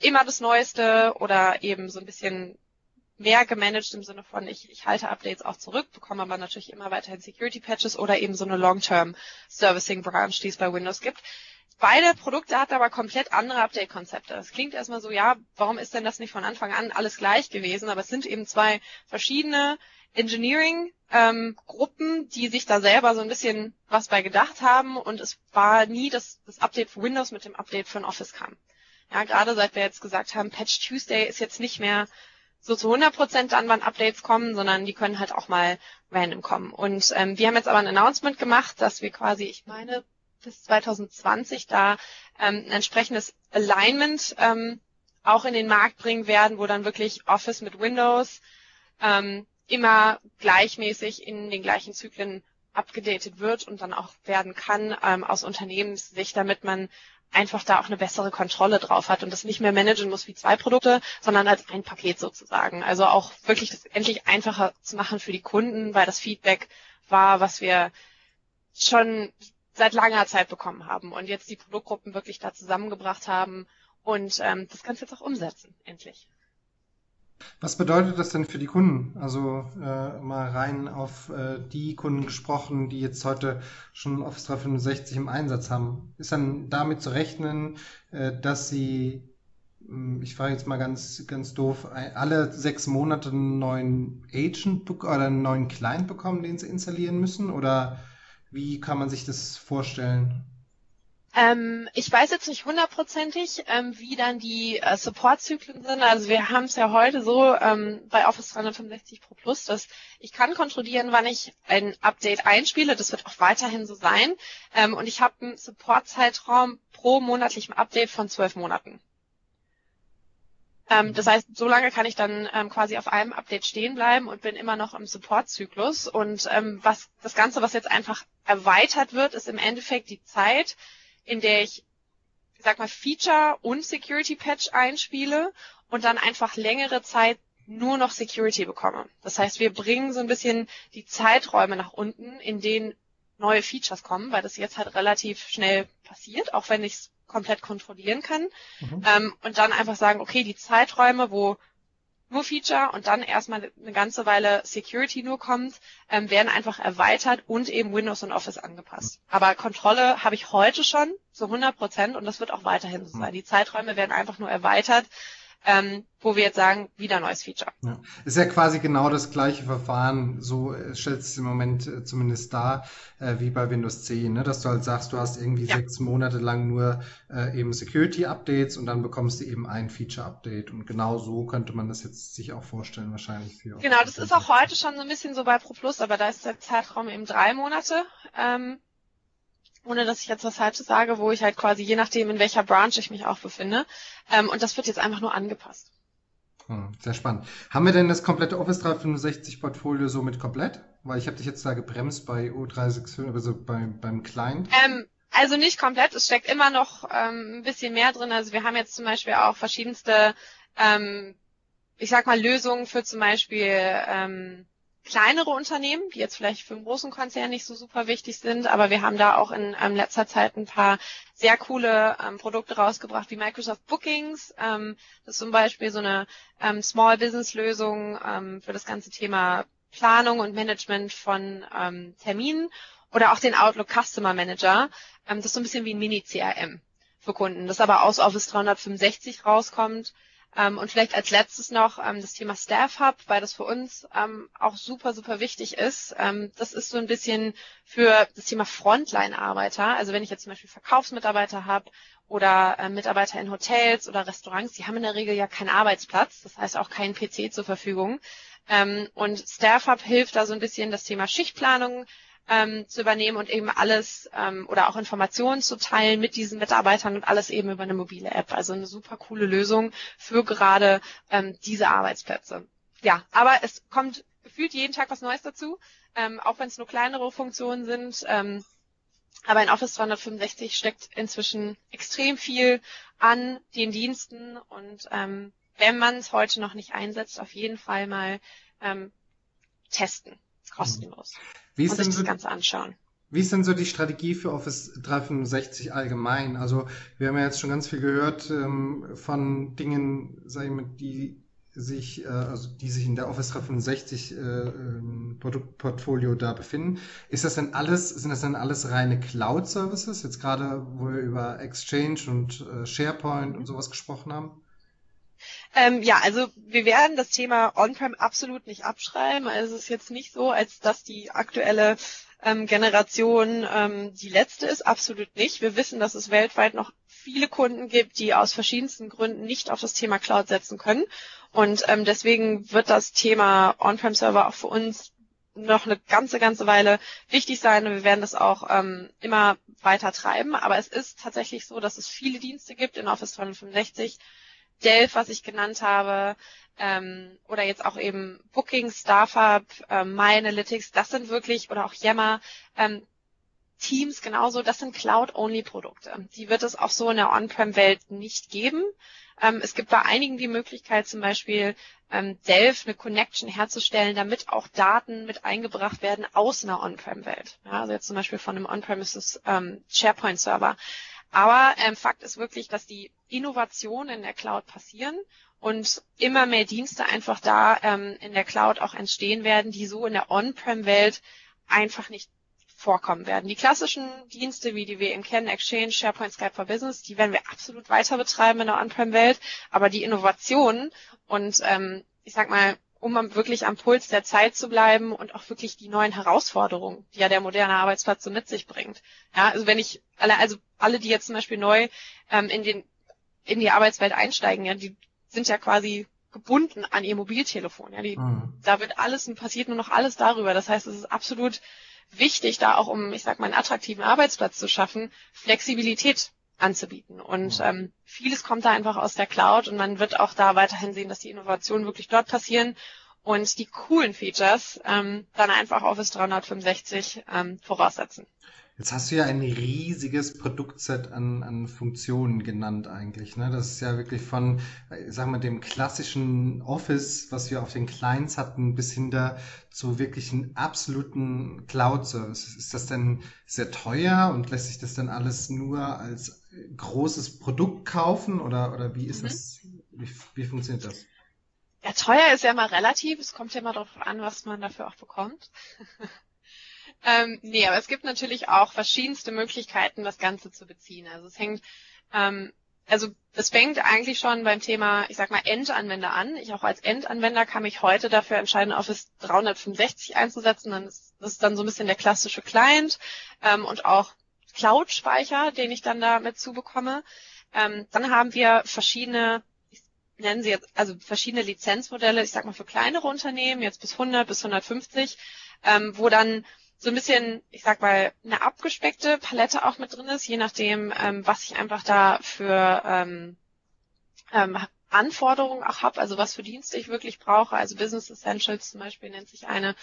immer das Neueste oder eben so ein bisschen mehr gemanagt im Sinne von, ich, ich halte Updates auch zurück, bekomme aber natürlich immer weiterhin Security Patches oder eben so eine Long-Term Servicing Branch, die es bei Windows gibt. Beide Produkte hatten aber komplett andere Update-Konzepte. Es klingt erstmal so, ja, warum ist denn das nicht von Anfang an alles gleich gewesen? Aber es sind eben zwei verschiedene Engineering-Gruppen, ähm, die sich da selber so ein bisschen was bei gedacht haben und es war nie, dass das Update für Windows mit dem Update ein Office kam. Ja, gerade seit wir jetzt gesagt haben, Patch Tuesday ist jetzt nicht mehr so zu 100 Prozent dann, wann Updates kommen, sondern die können halt auch mal random kommen. Und ähm, wir haben jetzt aber ein Announcement gemacht, dass wir quasi, ich meine, bis 2020 da ähm, ein entsprechendes Alignment ähm, auch in den Markt bringen werden, wo dann wirklich Office mit Windows ähm, immer gleichmäßig in den gleichen Zyklen abgedatet wird und dann auch werden kann ähm, aus Unternehmenssicht, damit man einfach da auch eine bessere Kontrolle drauf hat und das nicht mehr managen muss wie zwei Produkte, sondern als ein Paket sozusagen. Also auch wirklich das endlich einfacher zu machen für die Kunden, weil das Feedback war, was wir schon seit langer Zeit bekommen haben und jetzt die Produktgruppen wirklich da zusammengebracht haben und ähm, das kannst du jetzt auch umsetzen, endlich. Was bedeutet das denn für die Kunden? Also äh, mal rein auf äh, die Kunden gesprochen, die jetzt heute schon Office 365 im Einsatz haben. Ist dann damit zu rechnen, äh, dass sie, hm, ich frage jetzt mal ganz, ganz doof, alle sechs Monate einen neuen Agent oder einen neuen Client bekommen, den sie installieren müssen? Oder wie kann man sich das vorstellen? Ähm, ich weiß jetzt nicht hundertprozentig, ähm, wie dann die äh, Support-Zyklen sind. Also wir haben es ja heute so ähm, bei Office 365 Pro Plus, dass ich kann kontrollieren, wann ich ein Update einspiele. Das wird auch weiterhin so sein. Ähm, und ich habe einen Support-Zeitraum pro monatlichem Update von zwölf Monaten. Ähm, das heißt, so lange kann ich dann ähm, quasi auf einem Update stehen bleiben und bin immer noch im Support-Zyklus. Und was das Ganze, was jetzt einfach erweitert wird, ist im Endeffekt die Zeit, in der ich, ich sag mal, Feature und Security Patch einspiele und dann einfach längere Zeit nur noch Security bekomme. Das heißt, wir bringen so ein bisschen die Zeiträume nach unten, in denen neue Features kommen, weil das jetzt halt relativ schnell passiert, auch wenn ich es komplett kontrollieren kann. Mhm. Ähm, und dann einfach sagen, okay, die Zeiträume, wo nur Feature und dann erstmal eine ganze Weile Security nur kommt, ähm, werden einfach erweitert und eben Windows und Office angepasst. Aber Kontrolle habe ich heute schon zu 100 Prozent und das wird auch weiterhin so sein. Die Zeiträume werden einfach nur erweitert ähm, wo wir jetzt sagen, wieder neues Feature. Ja. Ist ja quasi genau das gleiche Verfahren, so äh, stellt es im Moment äh, zumindest dar, äh, wie bei Windows 10, ne? dass du halt sagst, du hast irgendwie ja. sechs Monate lang nur äh, eben Security-Updates und dann bekommst du eben ein Feature-Update und genau so könnte man das jetzt sich auch vorstellen wahrscheinlich. Für genau, das ist auch heute schon so ein bisschen so bei Pro Plus, aber da ist der Zeitraum eben drei Monate. Ähm, ohne dass ich jetzt was Falsches sage, wo ich halt quasi je nachdem, in welcher Branch ich mich auch befinde. Ähm, und das wird jetzt einfach nur angepasst. Hm, sehr spannend. Haben wir denn das komplette Office 365 Portfolio somit komplett? Weil ich habe dich jetzt da gebremst bei O365, also bei, beim Client. Ähm, also nicht komplett, es steckt immer noch ähm, ein bisschen mehr drin. Also wir haben jetzt zum Beispiel auch verschiedenste, ähm, ich sag mal, Lösungen für zum Beispiel ähm, kleinere Unternehmen, die jetzt vielleicht für einen großen Konzern nicht so super wichtig sind, aber wir haben da auch in ähm, letzter Zeit ein paar sehr coole ähm, Produkte rausgebracht, wie Microsoft Bookings. Ähm, das ist zum Beispiel so eine ähm, Small Business Lösung ähm, für das ganze Thema Planung und Management von ähm, Terminen oder auch den Outlook Customer Manager. Ähm, das ist so ein bisschen wie ein Mini-CRM für Kunden, das aber aus Office 365 rauskommt ähm, und vielleicht als letztes noch ähm, das Thema Staff Hub, weil das für uns ähm, auch super, super wichtig ist. Ähm, das ist so ein bisschen für das Thema Frontline-Arbeiter. Also wenn ich jetzt zum Beispiel Verkaufsmitarbeiter habe oder äh, Mitarbeiter in Hotels oder Restaurants, die haben in der Regel ja keinen Arbeitsplatz, das heißt auch keinen PC zur Verfügung. Ähm, und Staff Hub hilft da so ein bisschen das Thema Schichtplanung ähm, zu übernehmen und eben alles ähm, oder auch Informationen zu teilen mit diesen Mitarbeitern und alles eben über eine mobile App. Also eine super coole Lösung für gerade ähm, diese Arbeitsplätze. Ja, aber es kommt gefühlt jeden Tag was Neues dazu, ähm, auch wenn es nur kleinere Funktionen sind. Ähm, aber in Office 365 steckt inzwischen extrem viel an den Diensten und ähm, wenn man es heute noch nicht einsetzt, auf jeden Fall mal ähm, testen, kostenlos. Wie ist und sich das so, Ganze anschauen. Wie ist denn so die Strategie für Office 365 allgemein? Also wir haben ja jetzt schon ganz viel gehört ähm, von Dingen, sag ich mal, die sich, äh, also die sich in der Office 365 äh, ähm, Produktportfolio da befinden. Ist das denn alles, sind das denn alles reine Cloud-Services? Jetzt gerade, wo wir über Exchange und äh, SharePoint und sowas gesprochen haben? Ähm, ja, also wir werden das Thema On-Prem absolut nicht abschreiben. Also es ist jetzt nicht so, als dass die aktuelle ähm, Generation ähm, die letzte ist. Absolut nicht. Wir wissen, dass es weltweit noch viele Kunden gibt, die aus verschiedensten Gründen nicht auf das Thema Cloud setzen können. Und ähm, deswegen wird das Thema On-Prem-Server auch für uns noch eine ganze, ganze Weile wichtig sein und wir werden das auch ähm, immer weiter treiben. Aber es ist tatsächlich so, dass es viele Dienste gibt in Office 365, Delph, was ich genannt habe, ähm, oder jetzt auch eben Booking, Starfab, ähm, My Analytics, das sind wirklich, oder auch Yammer, ähm, Teams genauso, das sind Cloud-Only-Produkte. Die wird es auch so in der On-Prem-Welt nicht geben. Ähm, es gibt bei einigen die Möglichkeit, zum Beispiel ähm, Delph eine Connection herzustellen, damit auch Daten mit eingebracht werden aus einer On-Prem-Welt. Ja, also jetzt zum Beispiel von einem On-Premises ähm, SharePoint-Server. Aber ähm, Fakt ist wirklich, dass die Innovationen in der Cloud passieren und immer mehr Dienste einfach da ähm, in der Cloud auch entstehen werden, die so in der On-Prem-Welt einfach nicht vorkommen werden. Die klassischen Dienste, wie die wir eben kennen, Exchange, SharePoint, Skype for Business, die werden wir absolut weiter betreiben in der On-Prem-Welt, aber die Innovationen und ähm, ich sag mal, um wirklich am Puls der Zeit zu bleiben und auch wirklich die neuen Herausforderungen, die ja der moderne Arbeitsplatz so mit sich bringt. Ja, also wenn ich alle, also alle, die jetzt zum Beispiel neu ähm, in den in die Arbeitswelt einsteigen, ja, die sind ja quasi gebunden an ihr Mobiltelefon. Ja, die, mhm. da wird alles passiert nur noch alles darüber. Das heißt, es ist absolut wichtig, da auch um, ich sag mal, einen attraktiven Arbeitsplatz zu schaffen, Flexibilität anzubieten. Und ähm, vieles kommt da einfach aus der Cloud und man wird auch da weiterhin sehen, dass die Innovationen wirklich dort passieren und die coolen Features ähm, dann einfach Office 365 ähm, voraussetzen. Jetzt hast du ja ein riesiges Produktset an, an Funktionen genannt eigentlich. Ne? Das ist ja wirklich von, sagen wir, dem klassischen Office, was wir auf den Clients hatten, bis hin da zu wirklichen absoluten Cloud-Services. Ist das denn sehr teuer und lässt sich das dann alles nur als großes Produkt kaufen oder, oder wie ist mhm. das, wie, wie funktioniert das? Ja, teuer ist ja mal relativ. Es kommt ja mal darauf an, was man dafür auch bekommt. (laughs) ähm, nee, aber es gibt natürlich auch verschiedenste Möglichkeiten, das Ganze zu beziehen. Also es hängt, ähm, also es fängt eigentlich schon beim Thema, ich sag mal, Endanwender an. Ich auch als Endanwender kann mich heute dafür entscheiden, Office 365 einzusetzen. Dann ist, das ist dann so ein bisschen der klassische Client ähm, und auch Cloud-Speicher, den ich dann da mit zubekomme. Ähm, dann haben wir verschiedene nennen Sie jetzt, also verschiedene Lizenzmodelle, ich sag mal für kleinere Unternehmen, jetzt bis 100, bis 150, ähm, wo dann so ein bisschen, ich sag mal, eine abgespeckte Palette auch mit drin ist, je nachdem, ähm, was ich einfach da für ähm, ähm, Anforderungen auch habe, also was für Dienste ich wirklich brauche. Also Business Essentials zum Beispiel nennt sich eine.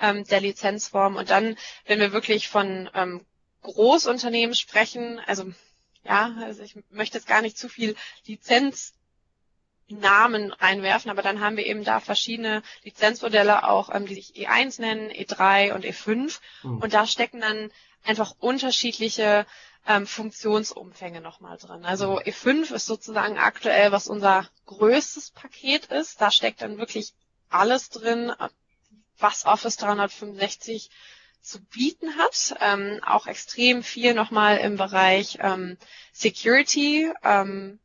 ähm, der Lizenzform. Und dann, wenn wir wirklich von ähm, Großunternehmen sprechen, also ja, also ich möchte jetzt gar nicht zu viel Lizenz Namen reinwerfen, aber dann haben wir eben da verschiedene Lizenzmodelle auch, ähm, die sich E1 nennen, E3 und E5 mhm. und da stecken dann einfach unterschiedliche ähm, Funktionsumfänge nochmal drin. Also mhm. E5 ist sozusagen aktuell, was unser größtes Paket ist. Da steckt dann wirklich alles drin, was Office 365 zu bieten hat. Ähm, auch extrem viel nochmal im Bereich ähm, Security. Ähm,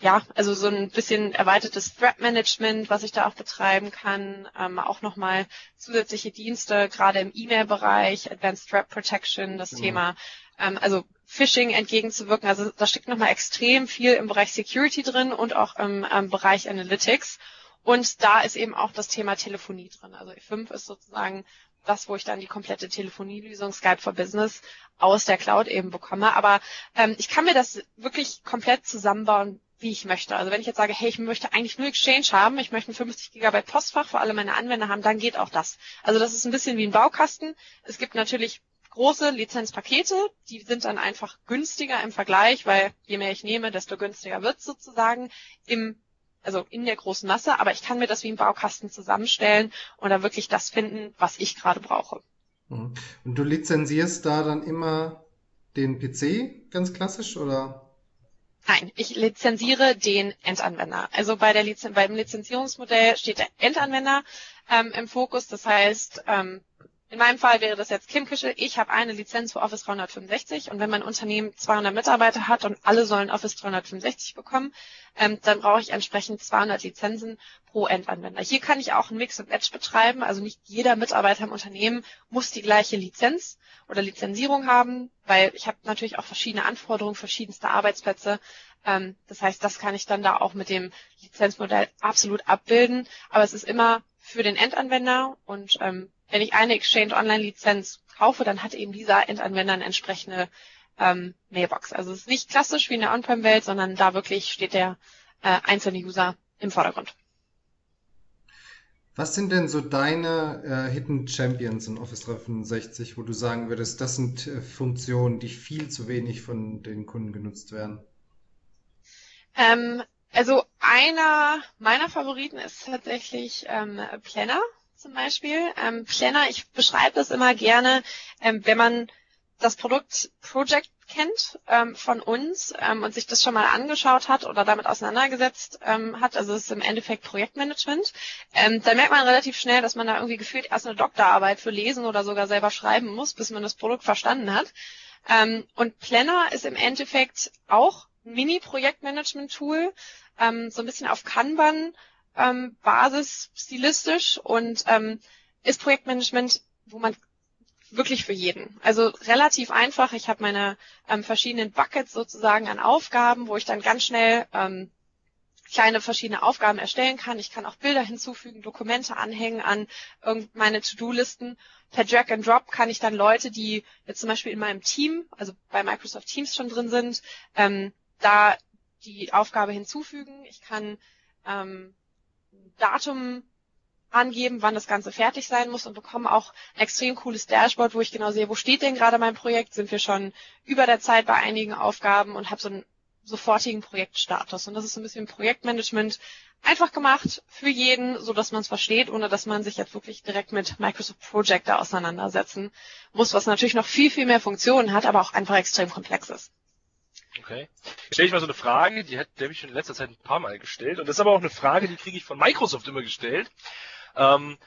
ja, also so ein bisschen erweitertes Threat Management, was ich da auch betreiben kann, ähm, auch nochmal zusätzliche Dienste, gerade im E-Mail-Bereich, Advanced Threat Protection, das mhm. Thema, ähm, also Phishing entgegenzuwirken. Also da steckt nochmal extrem viel im Bereich Security drin und auch im ähm, Bereich Analytics. Und da ist eben auch das Thema Telefonie drin. Also E5 ist sozusagen das, wo ich dann die komplette Telefonielösung Skype for Business aus der Cloud eben bekomme. Aber ähm, ich kann mir das wirklich komplett zusammenbauen, wie ich möchte. Also wenn ich jetzt sage, hey, ich möchte eigentlich nur Exchange haben, ich möchte ein 50 Gigabyte Postfach für alle meine Anwender haben, dann geht auch das. Also das ist ein bisschen wie ein Baukasten. Es gibt natürlich große Lizenzpakete, die sind dann einfach günstiger im Vergleich, weil je mehr ich nehme, desto günstiger wird sozusagen im also in der großen Masse, aber ich kann mir das wie ein Baukasten zusammenstellen und da wirklich das finden, was ich gerade brauche. Mhm. Und du lizenzierst da dann immer den PC ganz klassisch oder? Nein, ich lizenziere den Endanwender. Also bei der Lizen beim Lizenzierungsmodell steht der Endanwender ähm, im Fokus. Das heißt, ähm, in meinem Fall wäre das jetzt Kim Kischel. Ich habe eine Lizenz für Office 365 und wenn mein Unternehmen 200 Mitarbeiter hat und alle sollen Office 365 bekommen, ähm, dann brauche ich entsprechend 200 Lizenzen pro Endanwender. Hier kann ich auch ein Mix und Match betreiben. Also nicht jeder Mitarbeiter im Unternehmen muss die gleiche Lizenz oder Lizenzierung haben, weil ich habe natürlich auch verschiedene Anforderungen, verschiedenste Arbeitsplätze. Ähm, das heißt, das kann ich dann da auch mit dem Lizenzmodell absolut abbilden. Aber es ist immer für den Endanwender und ähm, wenn ich eine Exchange Online Lizenz kaufe, dann hat eben dieser Endanwender eine entsprechende ähm, Mailbox. Also es ist nicht klassisch wie in der On-Prem-Welt, sondern da wirklich steht der äh, einzelne User im Vordergrund. Was sind denn so deine äh, Hidden Champions in Office 365, wo du sagen würdest, das sind äh, Funktionen, die viel zu wenig von den Kunden genutzt werden? Ähm, also einer meiner Favoriten ist tatsächlich ähm, Planner zum Beispiel. Ähm, Planner, ich beschreibe das immer gerne, ähm, wenn man das Produkt Project kennt ähm, von uns ähm, und sich das schon mal angeschaut hat oder damit auseinandergesetzt ähm, hat, also es ist im Endeffekt Projektmanagement, ähm, dann merkt man relativ schnell, dass man da irgendwie gefühlt erst eine Doktorarbeit für lesen oder sogar selber schreiben muss, bis man das Produkt verstanden hat. Ähm, und Planner ist im Endeffekt auch ein Mini-Projektmanagement-Tool, ähm, so ein bisschen auf Kanban ähm, Basis stilistisch und ähm, ist Projektmanagement, wo man wirklich für jeden. Also relativ einfach. Ich habe meine ähm, verschiedenen Buckets sozusagen an Aufgaben, wo ich dann ganz schnell ähm, kleine verschiedene Aufgaben erstellen kann. Ich kann auch Bilder hinzufügen, Dokumente anhängen an meine To-Do-Listen. Per Drag and Drop kann ich dann Leute, die jetzt zum Beispiel in meinem Team, also bei Microsoft Teams schon drin sind, ähm, da die Aufgabe hinzufügen. Ich kann ähm, Datum angeben, wann das Ganze fertig sein muss und bekomme auch ein extrem cooles Dashboard, wo ich genau sehe, wo steht denn gerade mein Projekt, sind wir schon über der Zeit bei einigen Aufgaben und habe so einen sofortigen Projektstatus. Und das ist so ein bisschen Projektmanagement einfach gemacht für jeden, so dass man es versteht, ohne dass man sich jetzt wirklich direkt mit Microsoft Projector auseinandersetzen muss, was natürlich noch viel, viel mehr Funktionen hat, aber auch einfach extrem komplex ist. Okay. Jetzt stelle ich mal so eine Frage, die hat der mich schon in letzter Zeit ein paar Mal gestellt. Und das ist aber auch eine Frage, die kriege ich von Microsoft immer gestellt. Ähm,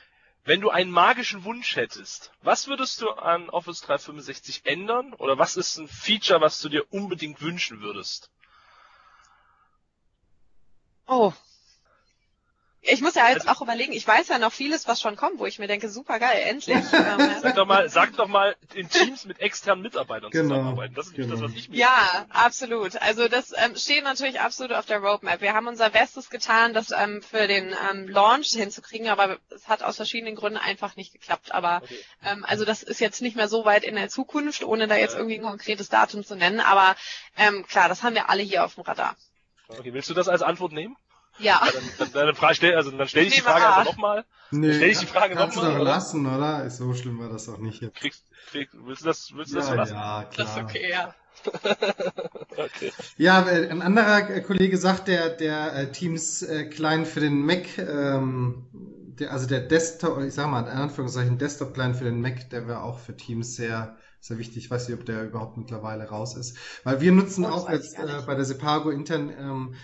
wenn du einen magischen Wunsch hättest, was würdest du an Office 365 ändern? Oder was ist ein Feature, was du dir unbedingt wünschen würdest? Oh, ich muss ja jetzt also, auch überlegen, ich weiß ja noch vieles, was schon kommt, wo ich mir denke, super geil, endlich. Ähm, (laughs) sag doch mal, sag doch mal, in Teams mit externen Mitarbeitern genau, zusammenarbeiten. Das ist genau. das, was ich mir Ja, absolut. Also das ähm, steht natürlich absolut auf der Roadmap. Wir haben unser Bestes getan, das ähm, für den ähm, Launch hinzukriegen, aber es hat aus verschiedenen Gründen einfach nicht geklappt. Aber okay. ähm, also das ist jetzt nicht mehr so weit in der Zukunft, ohne da jetzt irgendwie ein konkretes Datum zu nennen. Aber ähm, klar, das haben wir alle hier auf dem Radar. Okay, willst du das als Antwort nehmen? Ja. Dann, dann, dann, Frage, stell, also, dann stell ich die Nehme Frage einfach nochmal. Nee, Stell ich die Frage kannst du nochmal, doch oder? lassen, oder? Ist so schlimm war das auch nicht. Jetzt. Kriegst, kriegst, willst du das, willst du das so Ja, lassen? ja, klar. Das ist okay, ja. (laughs) Okay. Ja, äh, ein anderer äh, Kollege sagt, der, der äh, Teams äh, Client für den Mac, ähm, der, also der Desktop, ich sag mal in Anführungszeichen Desktop Client für den Mac, der wäre auch für Teams sehr, sehr wichtig. Ich weiß nicht, ob der überhaupt mittlerweile raus ist. Weil wir nutzen Oh, das auch ich jetzt äh, bei der Sepago intern ähm, äh,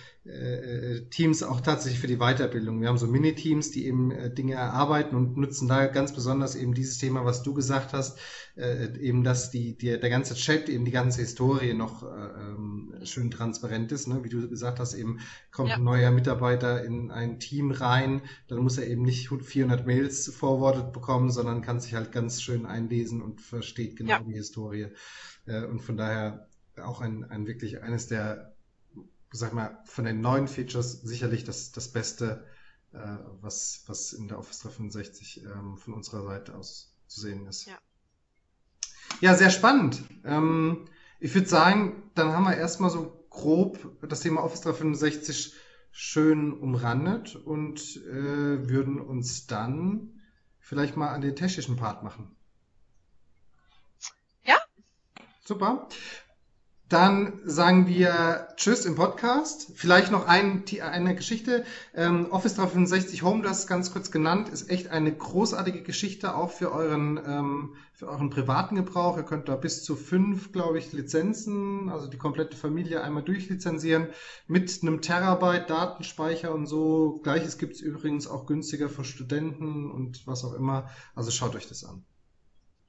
Teams auch tatsächlich für die Weiterbildung. Wir haben so Mini-Teams, die eben äh, Dinge erarbeiten und nutzen da ganz besonders eben dieses Thema, was du gesagt hast, äh, eben, dass die, die, der ganze Chat, eben die ganze Historie noch äh, ähm, schön transparent ist. Ne? Wie du gesagt hast, eben kommt Ja. ein neuer Mitarbeiter in ein Team rein, dann muss er eben nicht 400 Mails forwarded bekommen, sondern kann sich halt ganz schön einlesen und versteht genau Ja. die Historie. Äh, und von daher auch ein, ein wirklich eines der, sag mal, von den neuen Features sicherlich das, das Beste, äh, was, was in der Office 365 ähm, von unserer Seite aus zu sehen ist. Ja. Ja, sehr spannend. Ähm, ich würde sagen, dann haben wir erstmal so grob das Thema Office 365 schön umrandet und äh, würden uns dann vielleicht mal an den technischen Part machen. Ja. Super. Dann sagen wir Tschüss im Podcast. Vielleicht noch ein, eine Geschichte. Ähm, Office 365 Home, es ganz kurz genannt, ist echt eine großartige Geschichte auch für euren, ähm, für euren privaten Gebrauch. Ihr könnt da bis zu fünf, glaube ich, Lizenzen, also die komplette Familie einmal durchlizenzieren mit einem Terabyte Datenspeicher und so. Gleiches gibt's übrigens auch günstiger für Studenten und was auch immer. Also schaut euch das an.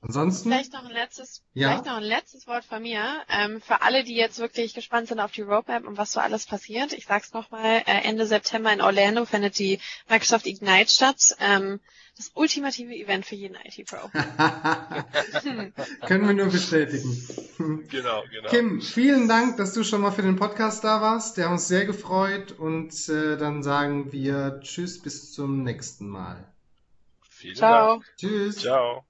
Ansonsten. Vielleicht noch ein letztes, Ja. vielleicht noch ein letztes Wort von mir. Ähm, für alle, die jetzt wirklich gespannt sind auf die Roadmap und was so alles passiert. Ich sag's nochmal, äh, Ende September in Orlando findet die Microsoft Ignite statt. Ähm, das ultimative Event für jeden IT-Pro. (laughs) (laughs) Können wir nur bestätigen. Genau, genau. Kim, vielen Dank, dass du schon mal für den Podcast da warst. Der hat uns sehr gefreut und äh, dann sagen wir Tschüss bis zum nächsten Mal. Vielen Ciao. Dank. Tschüss. Ciao.